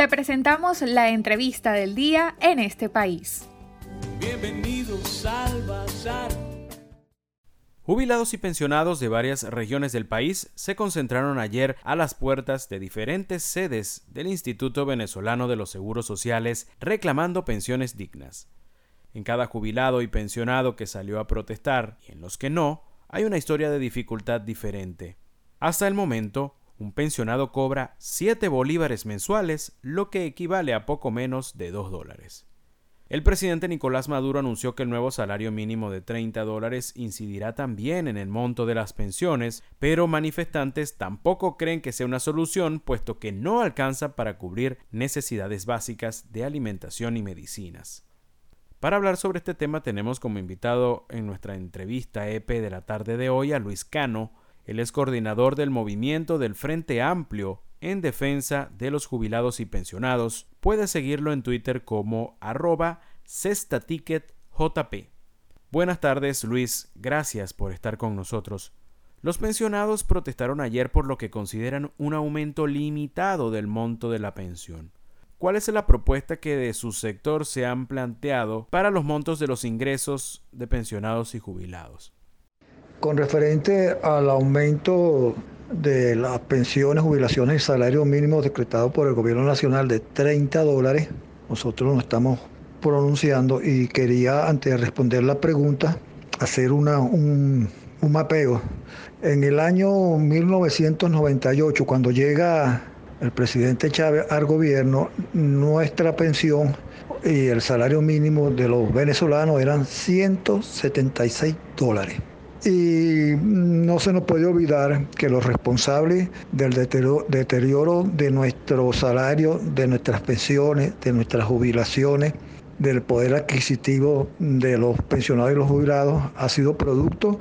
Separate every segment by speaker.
Speaker 1: Te presentamos la entrevista del día en este país.
Speaker 2: Bienvenidos al Bazar.
Speaker 3: Jubilados y pensionados de varias regiones del país se concentraron ayer a las puertas de diferentes sedes del Instituto Venezolano de los Seguros Sociales reclamando pensiones dignas. En cada jubilado y pensionado que salió a protestar y en los que no, hay una historia de dificultad diferente. Hasta el momento, un pensionado cobra 7 bolívares mensuales, lo que equivale a poco menos de 2 dólares. El presidente Nicolás Maduro anunció que el nuevo salario mínimo de 30 dólares incidirá también en el monto de las pensiones, pero manifestantes tampoco creen que sea una solución, puesto que no alcanza para cubrir necesidades básicas de alimentación y medicinas. Para hablar sobre este tema tenemos como invitado en nuestra entrevista EP de la tarde de hoy a Luis Cano, él es coordinador del movimiento del Frente Amplio en defensa de los jubilados y pensionados. Puede seguirlo en Twitter como arroba cestaticketjp. Buenas tardes Luis, gracias por estar con nosotros. Los pensionados protestaron ayer por lo que consideran un aumento limitado del monto de la pensión. ¿Cuál es la propuesta que de su sector se han planteado para los montos de los ingresos de pensionados y jubilados?
Speaker 4: Con referente al aumento de las pensiones, jubilaciones y salario mínimo decretado por el gobierno nacional de 30 dólares, nosotros nos estamos pronunciando y quería, antes de responder la pregunta, hacer un, un mapeo. En el año 1998, cuando llega el presidente Chávez al gobierno, nuestra pensión y el salario mínimo de los venezolanos eran 176 dólares. Y no se nos puede olvidar que los responsables del deterioro de nuestro salario, de nuestras pensiones, de nuestras jubilaciones, del poder adquisitivo de los pensionados y los jubilados ha sido producto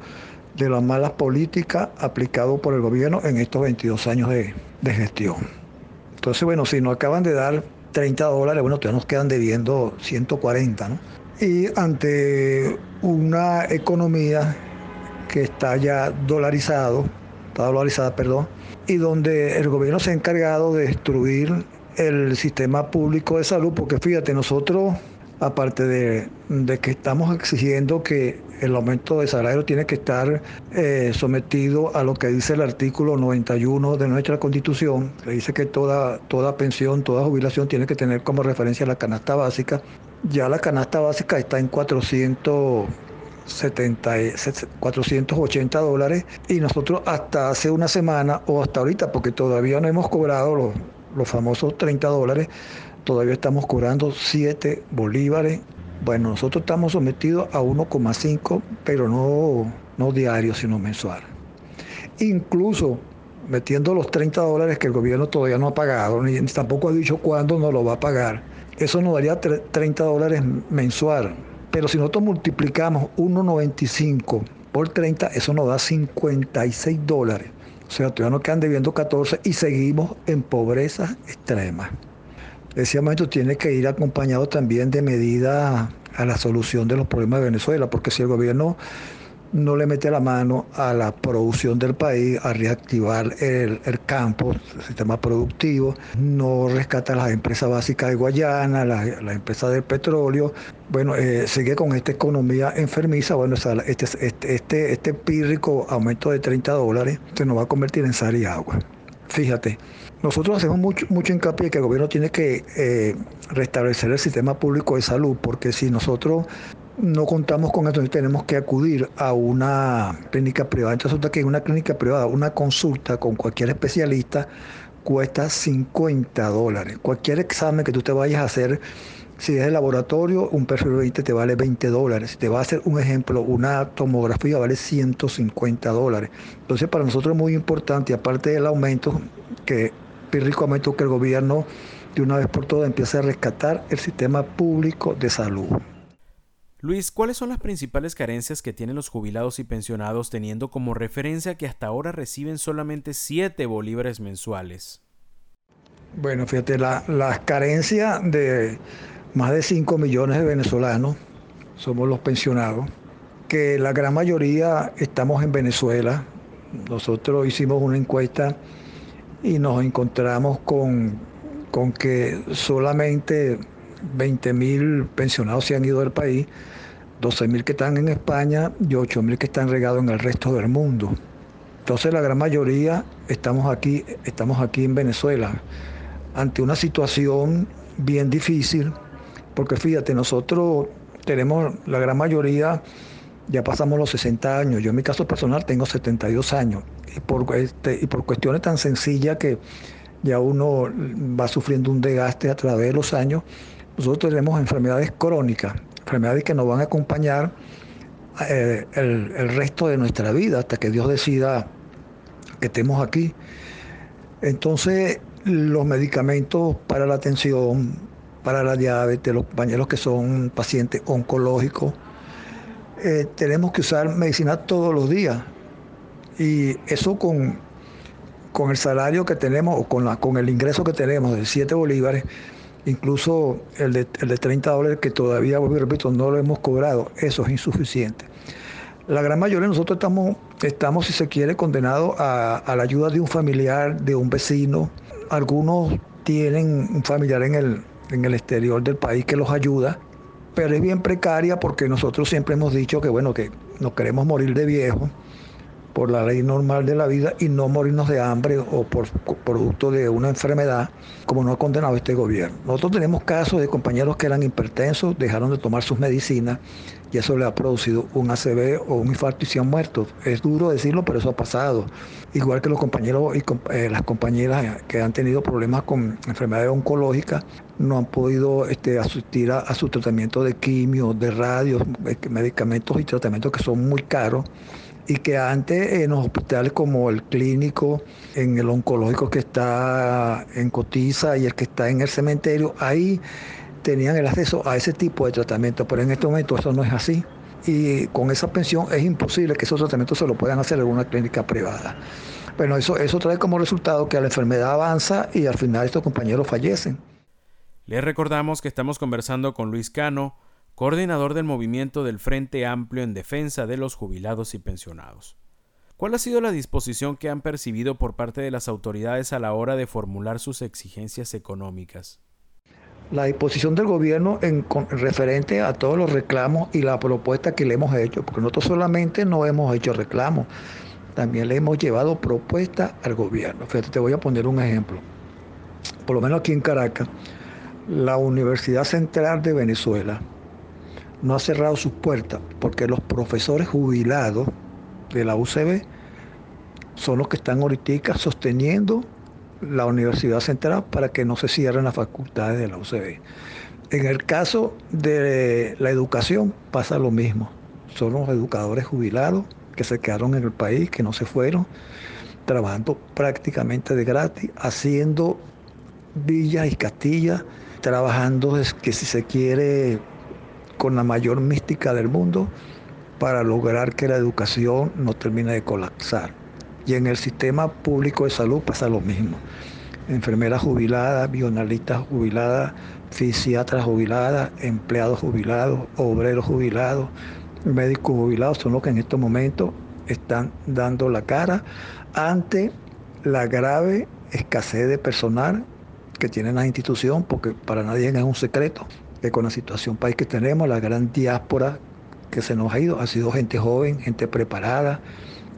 Speaker 4: de las malas políticas aplicadas por el gobierno en estos 22 años de, de, gestión. Entonces, bueno, si nos acaban de dar 30 dólares, bueno, todavía nos quedan debiendo 140, ¿no? Y ante una economía que está ya dolarizado, está dolarizada, perdón, y donde el gobierno se ha encargado de destruir el sistema público de salud, porque fíjate, nosotros, aparte de, que estamos exigiendo que el aumento de salario tiene que estar eh, sometido a lo que dice el artículo 91 de nuestra constitución, que dice que toda, toda pensión, toda jubilación tiene que tener como referencia la canasta básica. Ya la canasta básica está en 400 70, 480 dólares y nosotros hasta hace una semana o hasta ahorita, porque todavía no hemos cobrado los, los famosos 30 dólares, todavía estamos cobrando 7 bolívares. Bueno, nosotros estamos sometidos a 1,5, pero no, no diario, sino mensual. Incluso metiendo los 30 dólares que el gobierno todavía no ha pagado, ni tampoco ha dicho cuándo nos lo va a pagar. Eso nos daría 30 dólares mensual. Pero si nosotros multiplicamos 1,95 por 30, eso nos da 56 dólares. O sea, todavía nos quedan debiendo 14 y seguimos en pobreza extrema. Decíamos, esto tiene que ir acompañado también de medidas a la solución de los problemas de Venezuela, porque si el gobierno no le mete la mano a la producción del país, a reactivar el, campo, el sistema productivo, no rescata las empresas básicas de Guayana, las la empresas del petróleo, bueno, eh, sigue con esta economía enfermiza, bueno, este, este, este, este pírrico aumento de 30 dólares se nos va a convertir en sal y agua. Fíjate, nosotros hacemos mucho, mucho hincapié que el gobierno tiene que eh, restablecer el sistema público de salud, porque si nosotros no contamos con esto, tenemos que acudir a una clínica privada. Entonces resulta que en una clínica privada, una consulta con cualquier especialista cuesta 50 dólares. Cualquier examen que tú te vayas a hacer, si es de laboratorio, un perfil 20 te vale 20 dólares. Si te va a hacer un ejemplo, una tomografía vale 150 dólares. Entonces para nosotros es muy importante, aparte del aumento, que rico aumento que el gobierno de una vez por todas empiece a rescatar el sistema público de salud.
Speaker 3: Luis, ¿cuáles son las principales carencias que tienen los jubilados y pensionados teniendo como referencia que hasta ahora reciben solamente 7 bolívares mensuales?
Speaker 4: Bueno, fíjate, las la carencias de más de 5 millones de venezolanos somos los pensionados, que la gran mayoría estamos en Venezuela. Nosotros hicimos una encuesta y nos encontramos con con que solamente 20 mil pensionados se han ido del país, 12 mil que están en España y 8 mil que están regados en el resto del mundo. Entonces la gran mayoría estamos aquí, estamos aquí en Venezuela ante una situación bien difícil, porque fíjate, nosotros tenemos la gran mayoría, ya pasamos los 60 años, yo en mi caso personal tengo 72 años, y por, este, y por cuestiones tan sencillas que ya uno va sufriendo un desgaste a través de los años, nosotros tenemos enfermedades crónicas, enfermedades que nos van a acompañar eh, el, resto de nuestra vida hasta que Dios decida que estemos aquí. Entonces, los medicamentos para la atención, para la diabetes, los compañeros que son pacientes oncológicos, eh, tenemos que usar medicina todos los días. Y eso con, con el salario que tenemos o con, la, con el ingreso que tenemos de 7 bolívares, incluso el de, el de 30 dólares que todavía, repito, no lo hemos cobrado, eso es insuficiente. La gran mayoría de nosotros estamos, estamos si se quiere, condenados a, a la ayuda de un familiar, de un vecino, algunos tienen un familiar en el, en el exterior del país que los ayuda, pero es bien precaria porque nosotros siempre hemos dicho que bueno, que no queremos morir de viejo por la ley normal de la vida y no morirnos de hambre o por, producto de una enfermedad, como no ha condenado este gobierno. Nosotros tenemos casos de compañeros que eran hipertensos, dejaron de tomar sus medicinas y eso le ha producido un ACV o un infarto y se han muerto. Es duro decirlo, pero eso ha pasado. Igual que los compañeros y eh, las compañeras que han tenido problemas con enfermedades oncológicas, no han podido este, asistir a, su tratamiento de quimio, de radio, medicamentos y tratamientos que son muy caros y que antes en los hospitales como el clínico, en el oncológico que está en Cotiza y el que está en el cementerio, ahí tenían el acceso a ese tipo de tratamiento, pero en este momento eso no es así. Y con esa pensión es imposible que esos tratamientos se lo puedan hacer en una clínica privada. Bueno, eso, eso trae como resultado que la enfermedad avanza y al final estos compañeros fallecen.
Speaker 3: Les recordamos que estamos conversando con Luis Cano, coordinador del movimiento del Frente Amplio en defensa de los jubilados y pensionados. ¿Cuál ha sido la disposición que han percibido por parte de las autoridades a la hora de formular sus exigencias económicas?
Speaker 4: la disposición del gobierno en, referente a todos los reclamos y la propuesta que le hemos hecho, porque nosotros solamente no hemos hecho reclamos, también le hemos llevado propuestas al gobierno. Fíjate, te voy a poner un ejemplo. Por lo menos aquí en Caracas, la Universidad Central de Venezuela no ha cerrado sus puertas porque los profesores jubilados de la UCB son los que están ahorita sosteniendo la Universidad Central para que no se cierren las facultades de la UCB. En el caso de la educación pasa lo mismo. Son los educadores jubilados que se quedaron en el país, que no se fueron, trabajando prácticamente de gratis, haciendo villas y castillas, trabajando, que si se quiere, con la mayor mística del mundo para lograr que la educación no termine de colapsar. Y en el sistema público de salud pasa lo mismo. Enfermeras jubiladas, bionalistas jubiladas, fisiatras jubiladas, empleados jubilados, obreros jubilados, médicos jubilados son los que en estos momentos están dando la cara ante la grave escasez de personal que tiene la institución, porque para nadie es un secreto que con la situación país que tenemos, la gran diáspora que se nos ha ido, ha sido gente joven, gente preparada,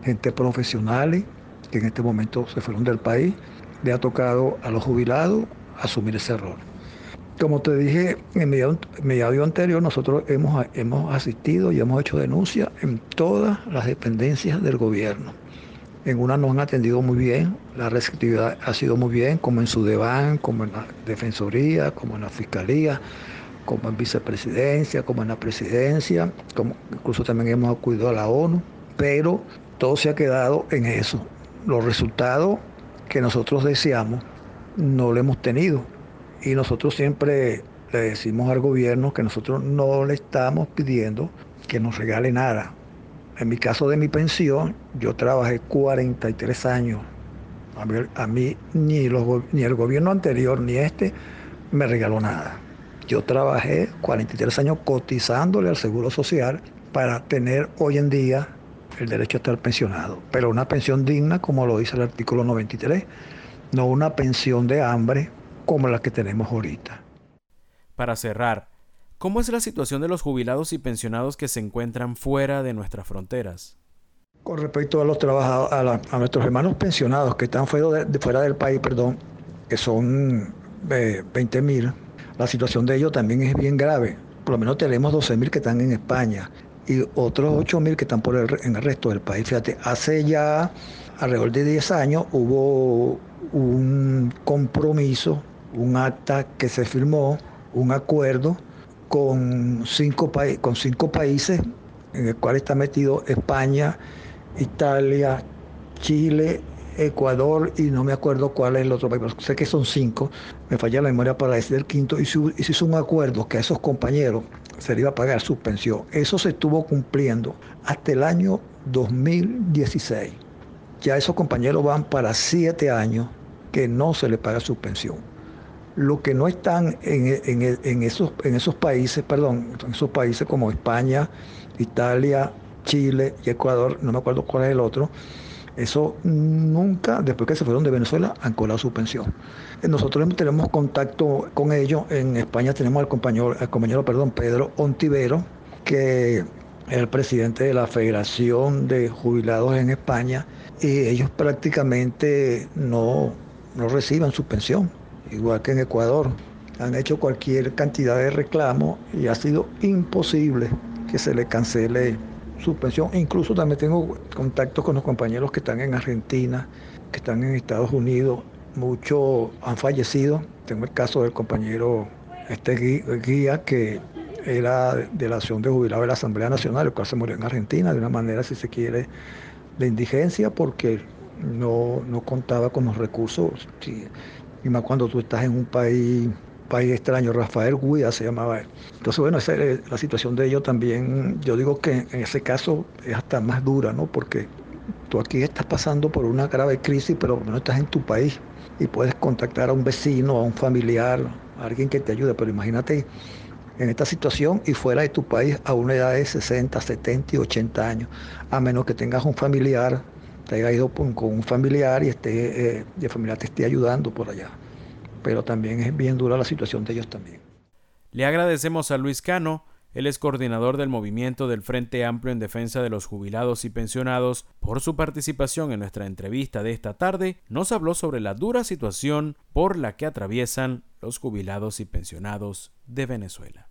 Speaker 4: gente profesional que en este momento se fueron del país. Le ha tocado a los jubilados asumir ese error. Como te dije en mediado, anterior, nosotros hemos, hemos asistido y hemos hecho denuncias en todas las dependencias del gobierno. En una nos han atendido muy bien, la receptividad ha sido muy bien, como en Sudeban, como en la Defensoría, como en la Fiscalía, como en Vicepresidencia, como en la Presidencia, como incluso también hemos acudido a la ONU, pero todo se ha quedado en eso. Los resultados que nosotros deseamos no lo hemos tenido. Y nosotros siempre le decimos al gobierno que nosotros no le estamos pidiendo que nos regale nada. En mi caso de mi pensión, yo trabajé 43 años. A mí, ni, ni el gobierno anterior ni este me regaló nada. Yo trabajé 43 años cotizándole al Seguro Social para tener hoy en día el derecho a estar pensionado, pero una pensión digna como lo dice el artículo 93, no una pensión de hambre como las que tenemos ahorita.
Speaker 3: Para cerrar, ¿cómo es la situación de los jubilados y pensionados que se encuentran fuera de nuestras fronteras?
Speaker 4: Con respecto a los trabajadores, a, nuestros hermanos pensionados que están fuera, de, fuera del país, perdón, que son eh, 20 mil, la situación de ellos también es bien grave. Por lo menos tenemos 12 mil que están en España y otros 8 mil que están por en el resto del país. Fíjate, hace ya alrededor de 10 años hubo un compromiso, un acta que se firmó, un acuerdo con cinco países en el cual está metido España, Italia, Chile, Ecuador y no me acuerdo cuál es el otro país, sé que son cinco, me falla la memoria para decir el quinto, y se, hizo un acuerdo que a esos compañeros se les iba a pagar su pensión. Eso se estuvo cumpliendo hasta el año 2016. Ya esos compañeros van para siete años que no se les paga su pensión. Lo que no están en, esos, en esos países, perdón, en esos países como España, Italia, Chile y Ecuador, no me acuerdo cuál es el otro, eso nunca, después que se fueron de Venezuela, han cobrado su pensión. Nosotros tenemos contacto con ellos. En España tenemos al compañero, al compañero perdón, Pedro Ontivero, que es el presidente de la Federación de Jubilados en España, y ellos prácticamente no, no reciben su pensión, igual que en Ecuador. Han hecho cualquier cantidad de reclamos y ha sido imposible que se le cancele suspensión. Incluso también tengo contacto con los compañeros que están en Argentina, que están en Estados Unidos. Muchos han fallecido. Tengo el caso del compañero este guía que era de la acción de jubilado de la Asamblea Nacional, el cual se murió en Argentina de una manera, si se quiere, de indigencia porque no, no contaba con los recursos. Y más cuando tú estás en un país país extraño, Rafael Guida se llamaba él. Entonces, bueno, esa es la situación de ellos también, yo digo que en ese caso es hasta más dura, ¿no? Porque tú aquí estás pasando por una grave crisis, pero no estás en tu país y puedes contactar a un vecino, a un familiar, a alguien que te ayude, pero imagínate en esta situación y fuera de tu país a una edad de 60, 70 y 80 años, a menos que tengas un familiar, te haya ido con un familiar y esté, eh, el familiar te esté ayudando por allá pero también es bien dura la situación de ellos también.
Speaker 3: Le agradecemos a Luis Cano, él es coordinador del movimiento del Frente Amplio en Defensa de los Jubilados y Pensionados, por su participación en nuestra entrevista de esta tarde. Nos habló sobre la dura situación por la que atraviesan los jubilados y pensionados de Venezuela.